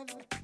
Come on.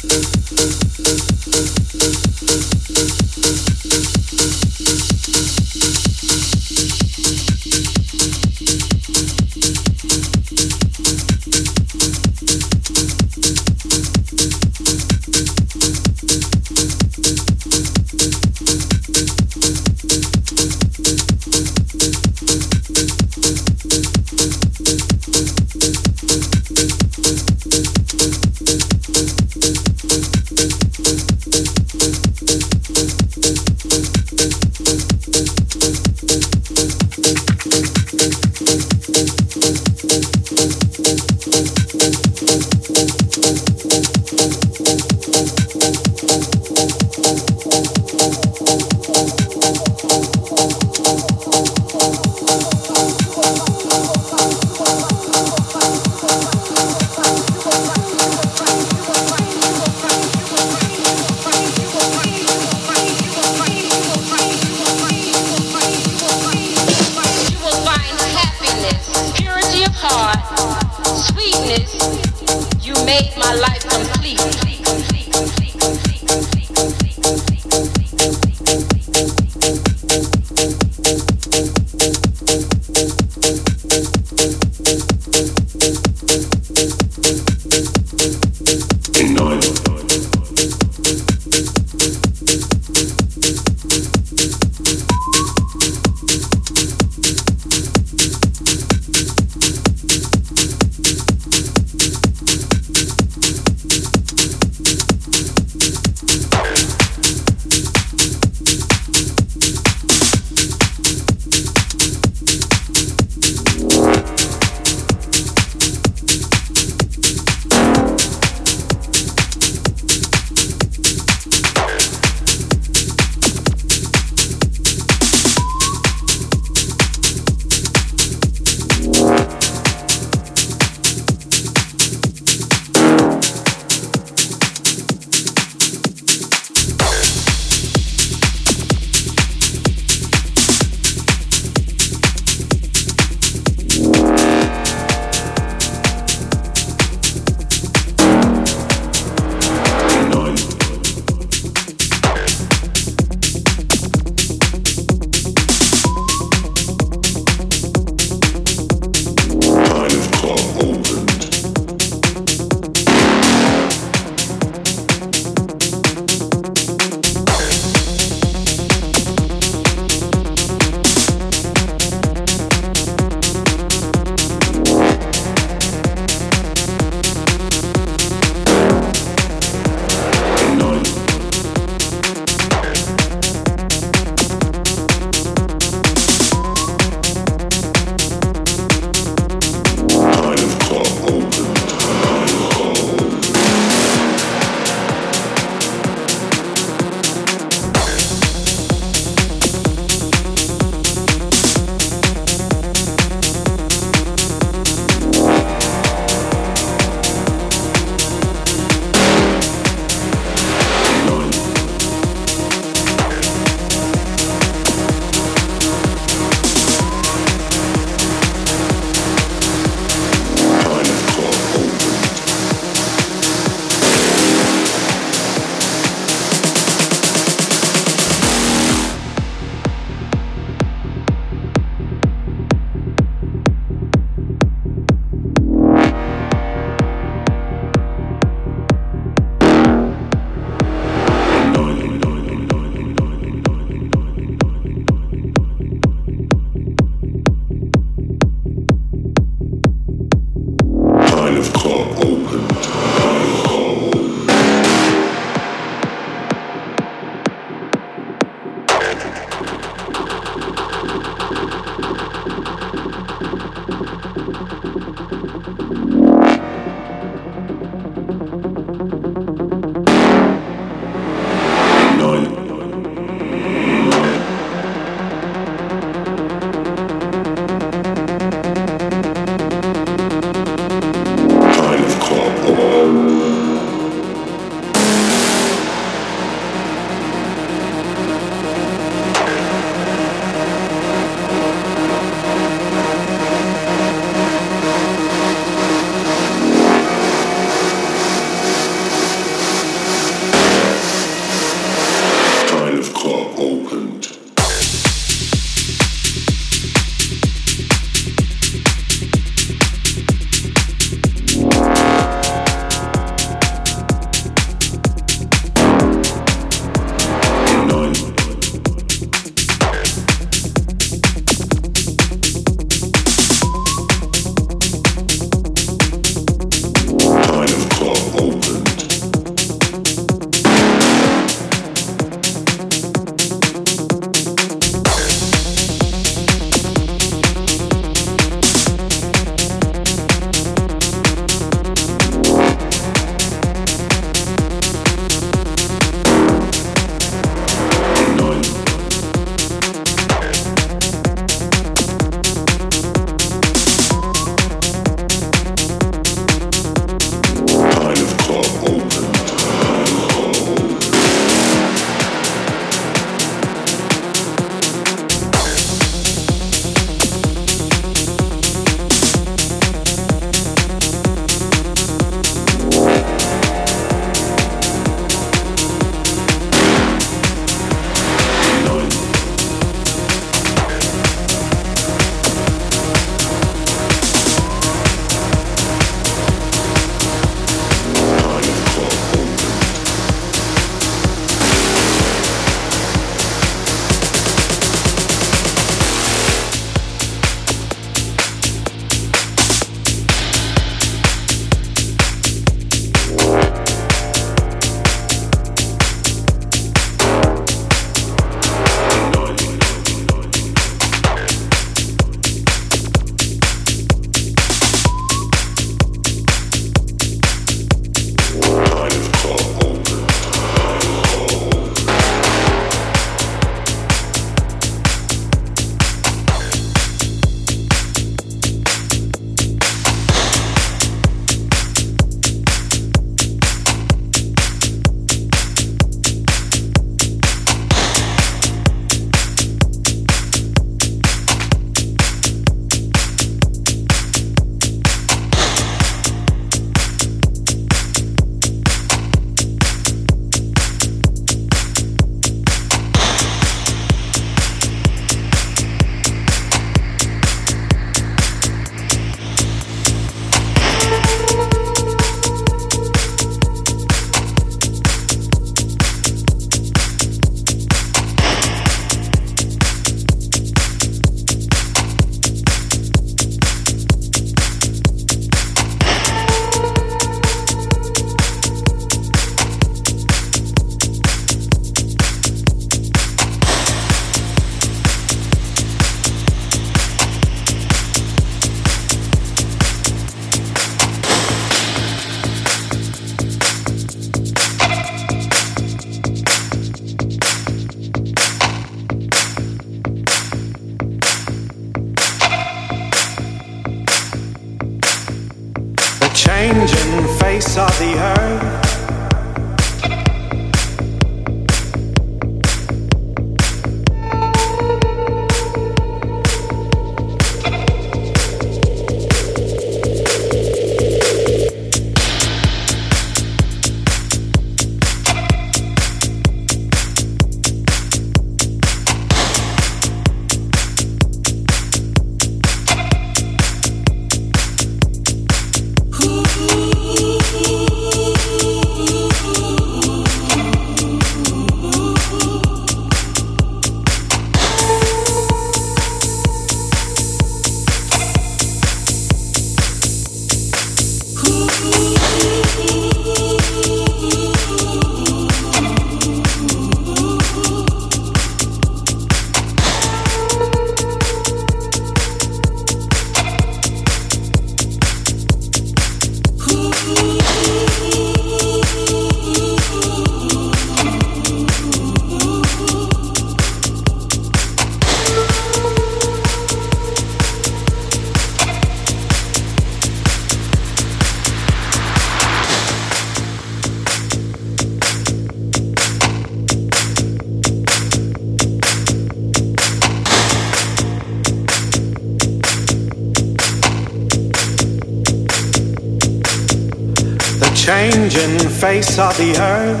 Face of the earth,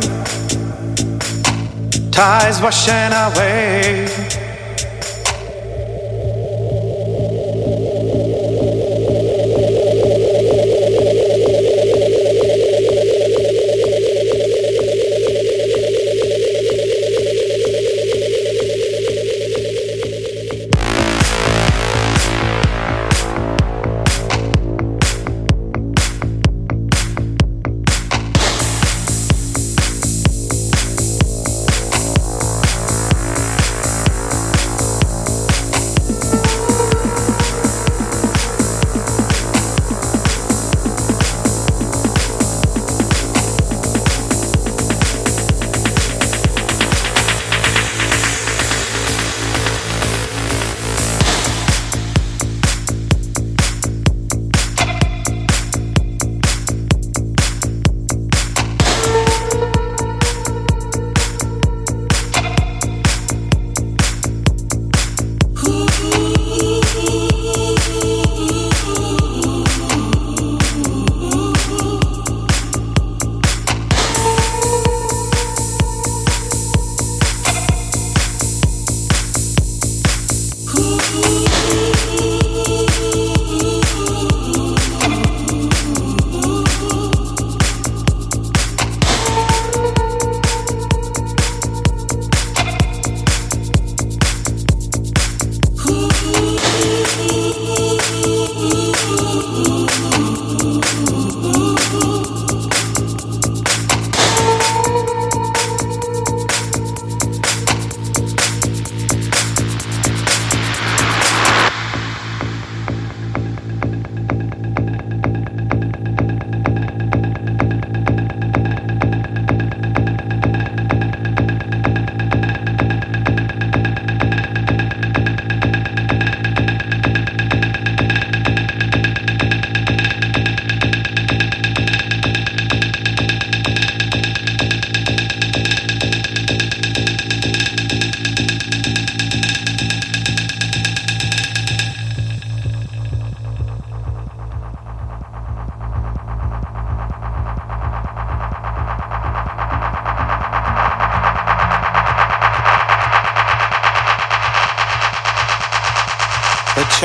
tides washing away.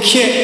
Kick.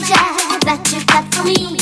Vocal kick. got for mind.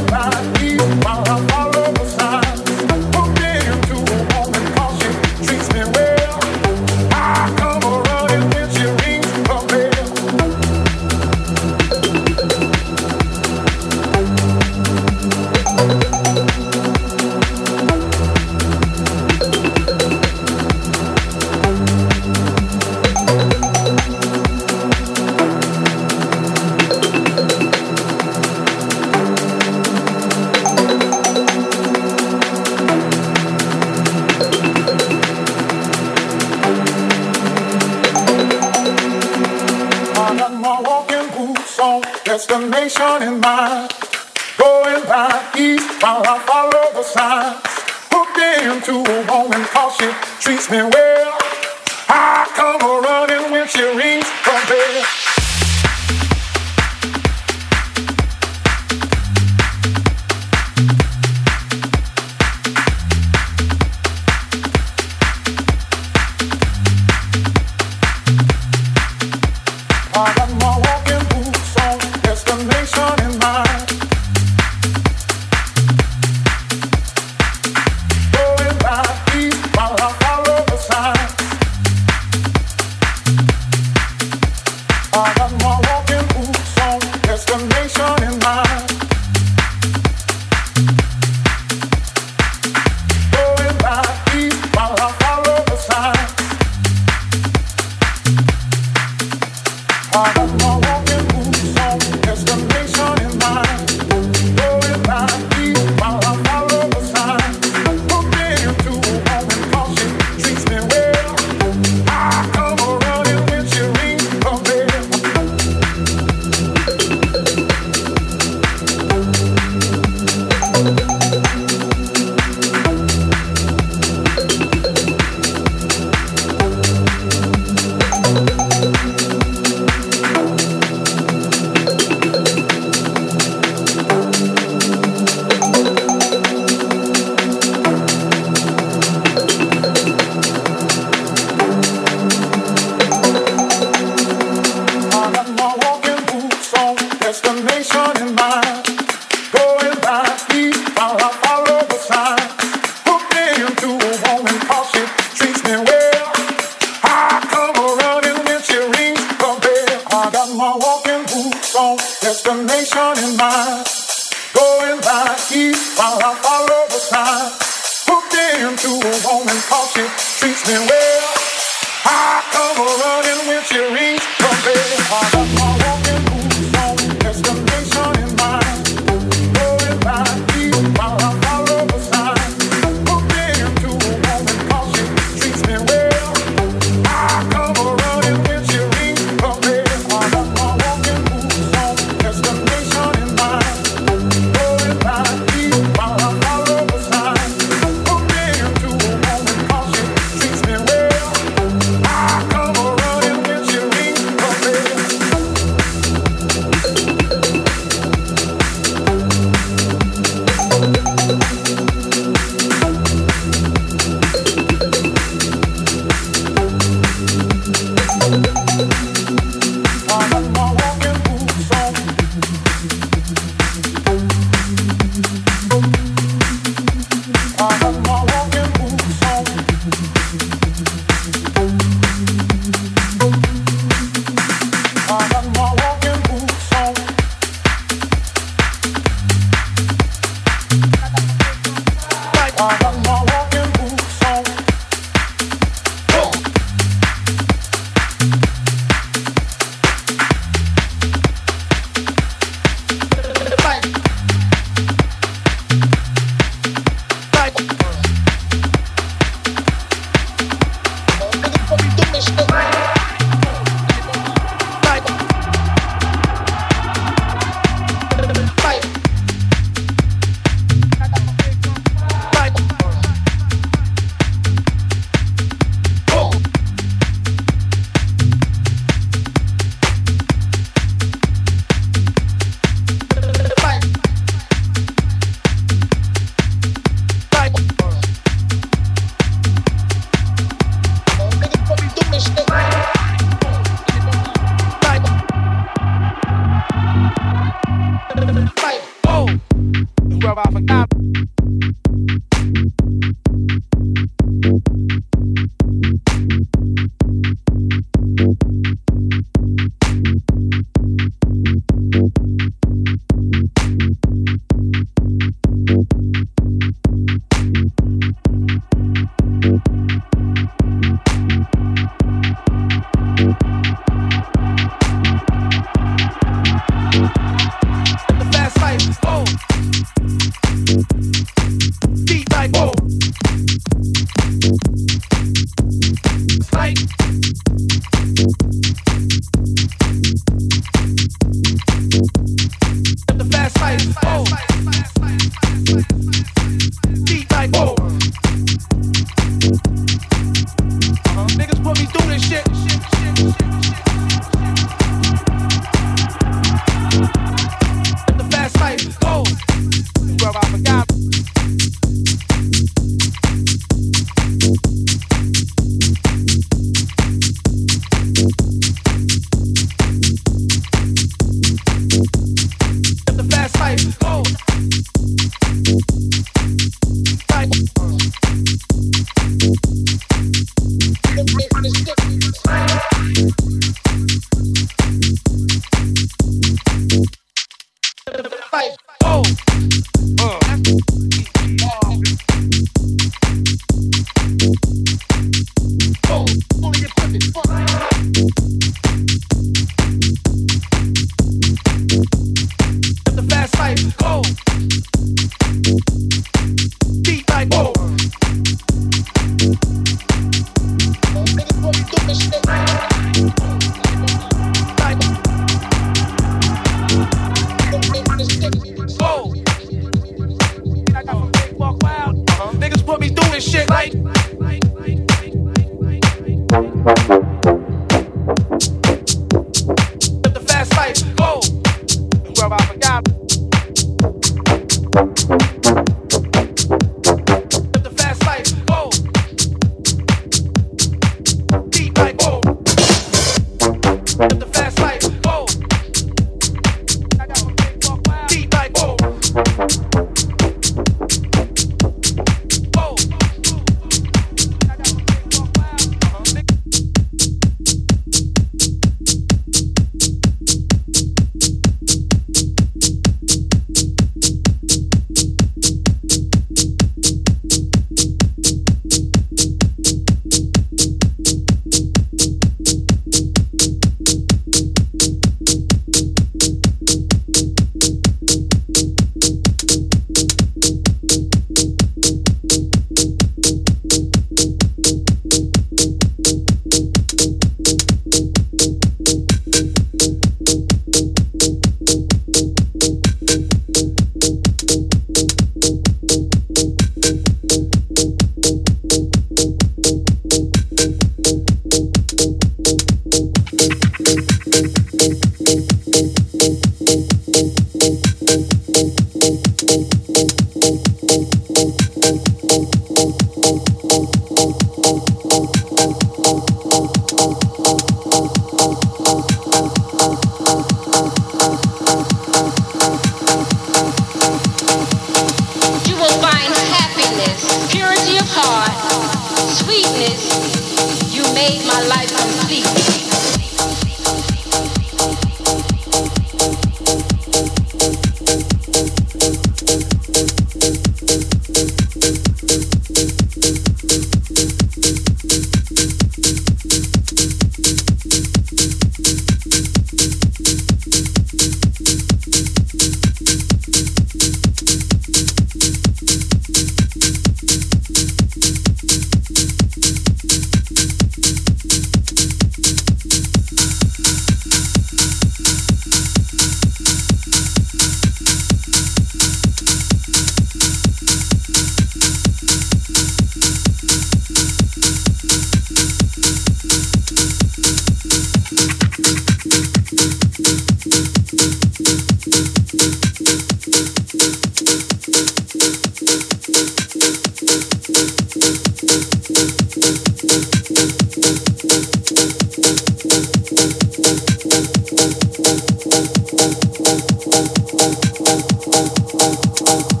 Thank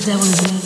devil is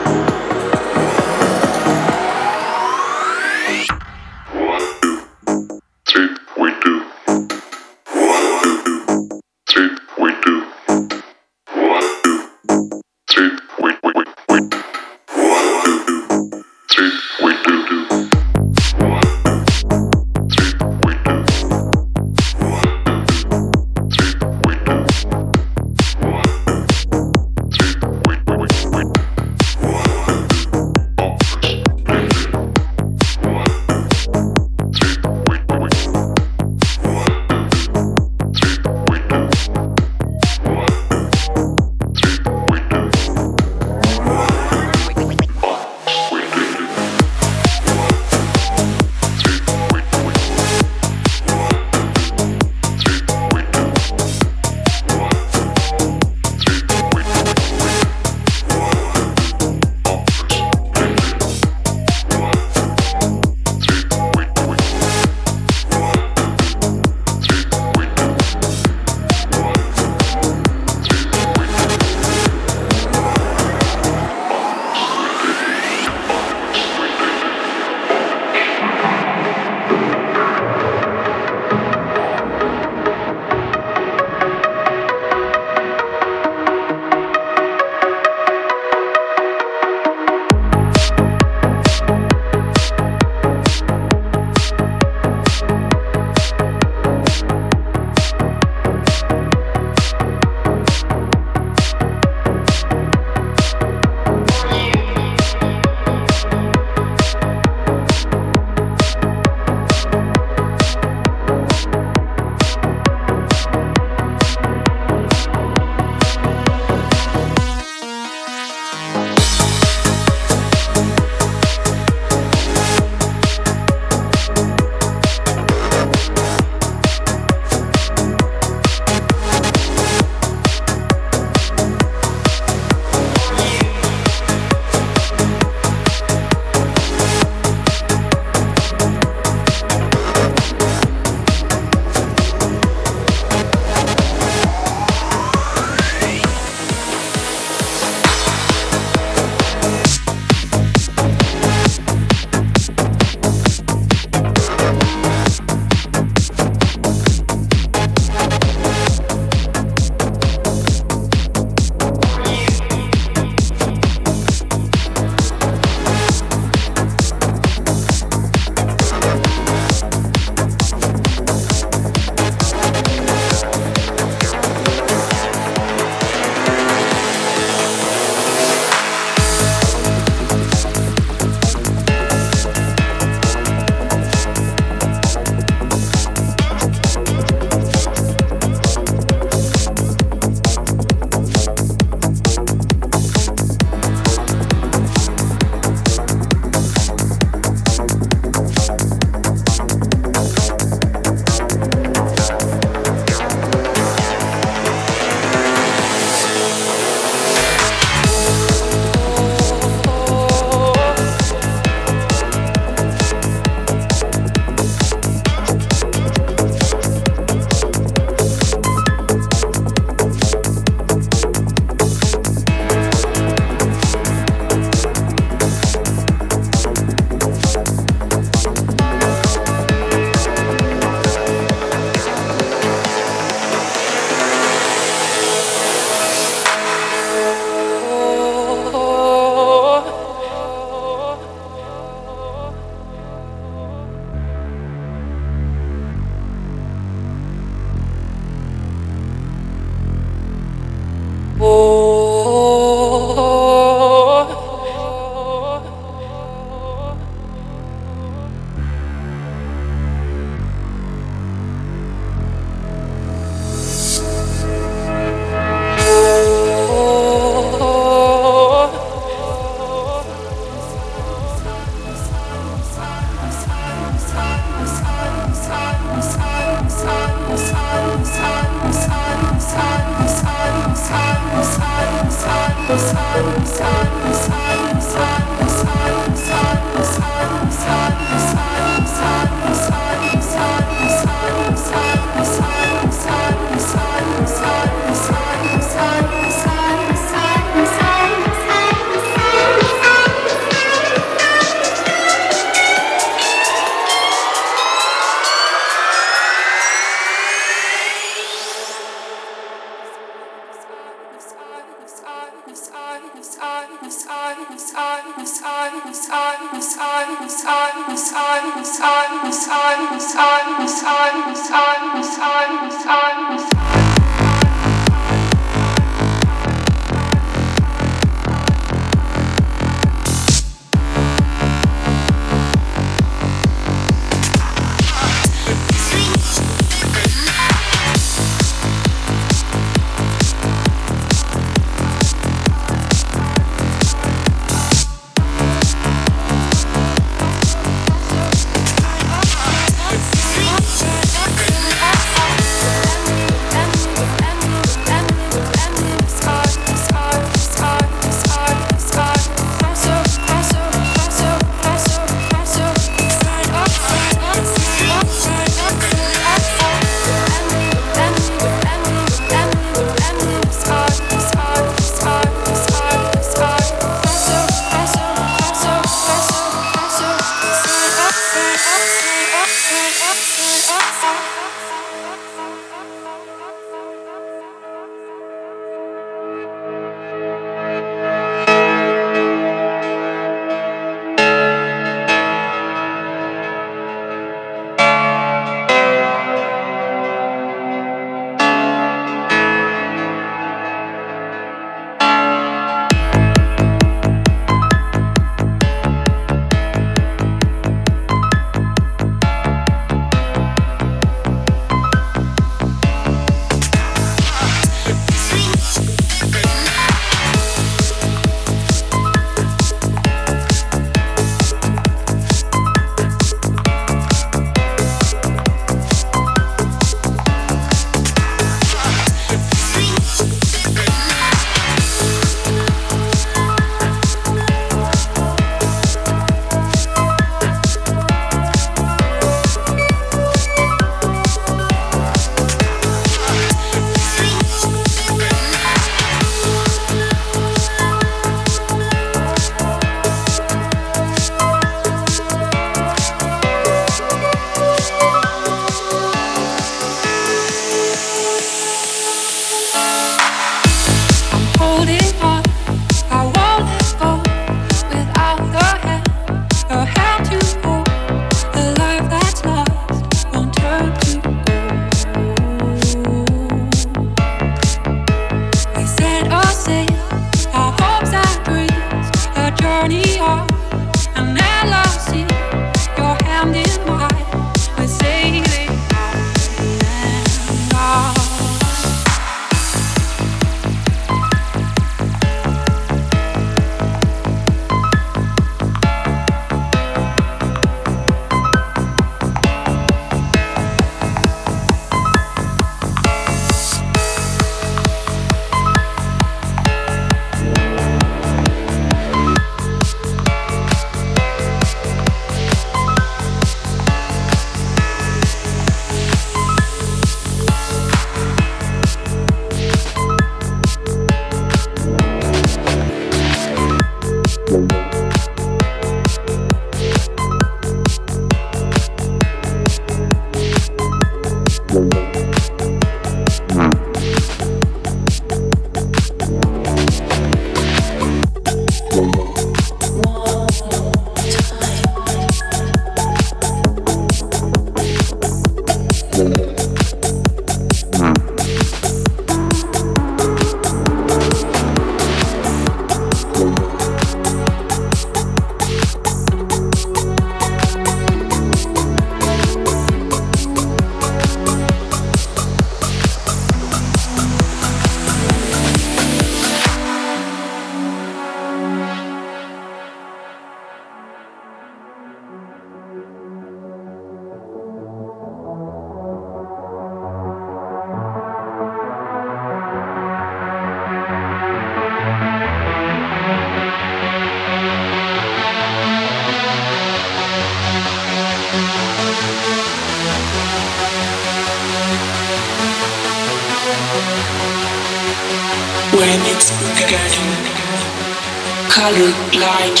light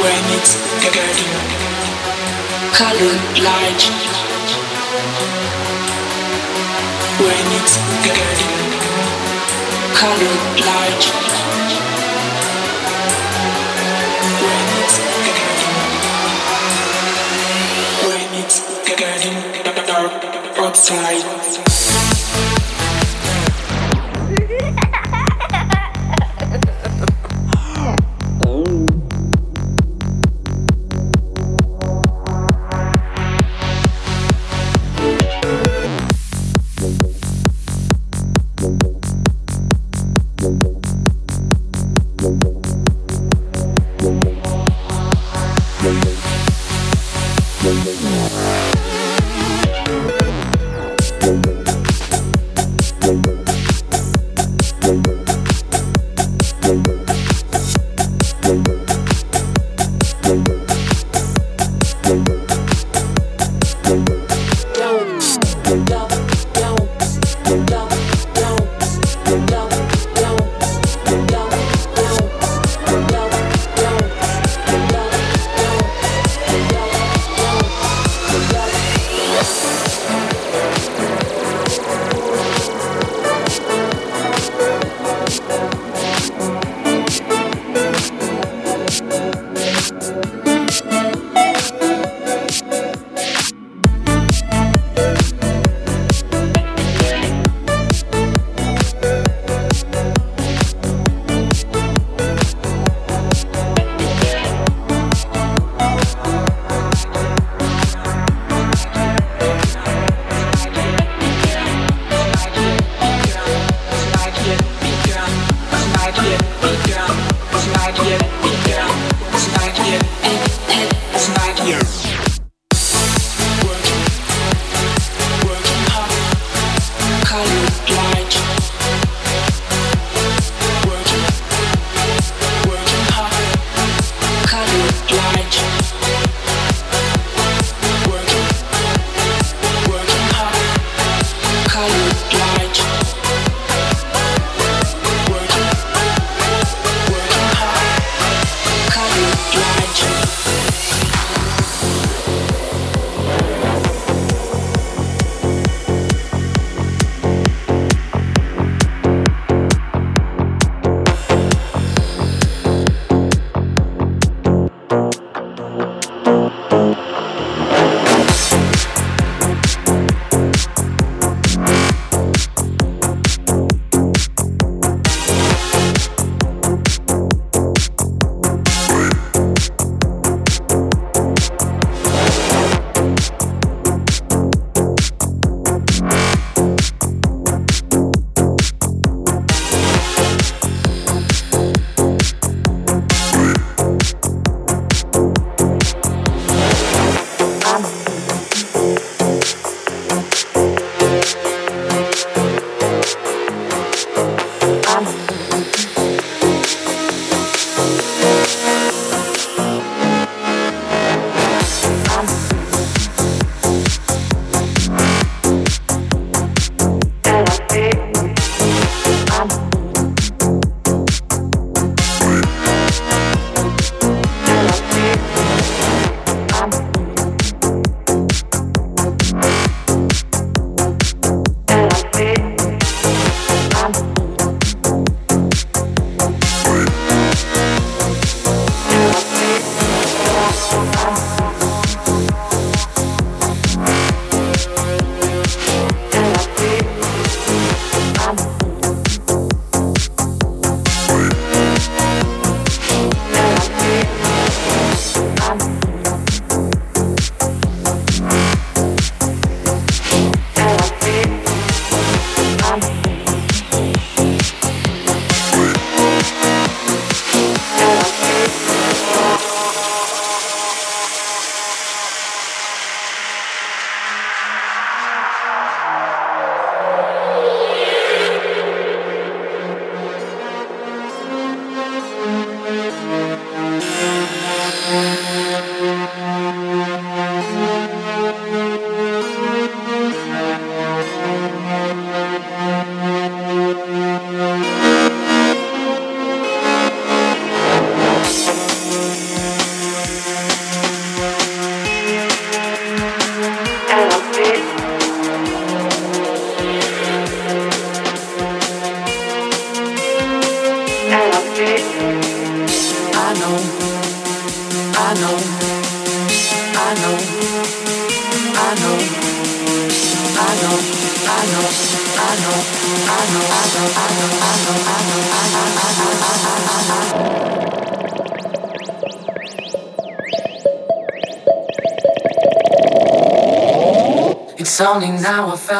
when it's getting colored light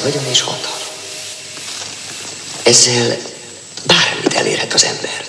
Ez vagyon és hatalom. Ezzel bármit elérhet az ember.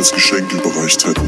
Als Geschenk überreicht hätten.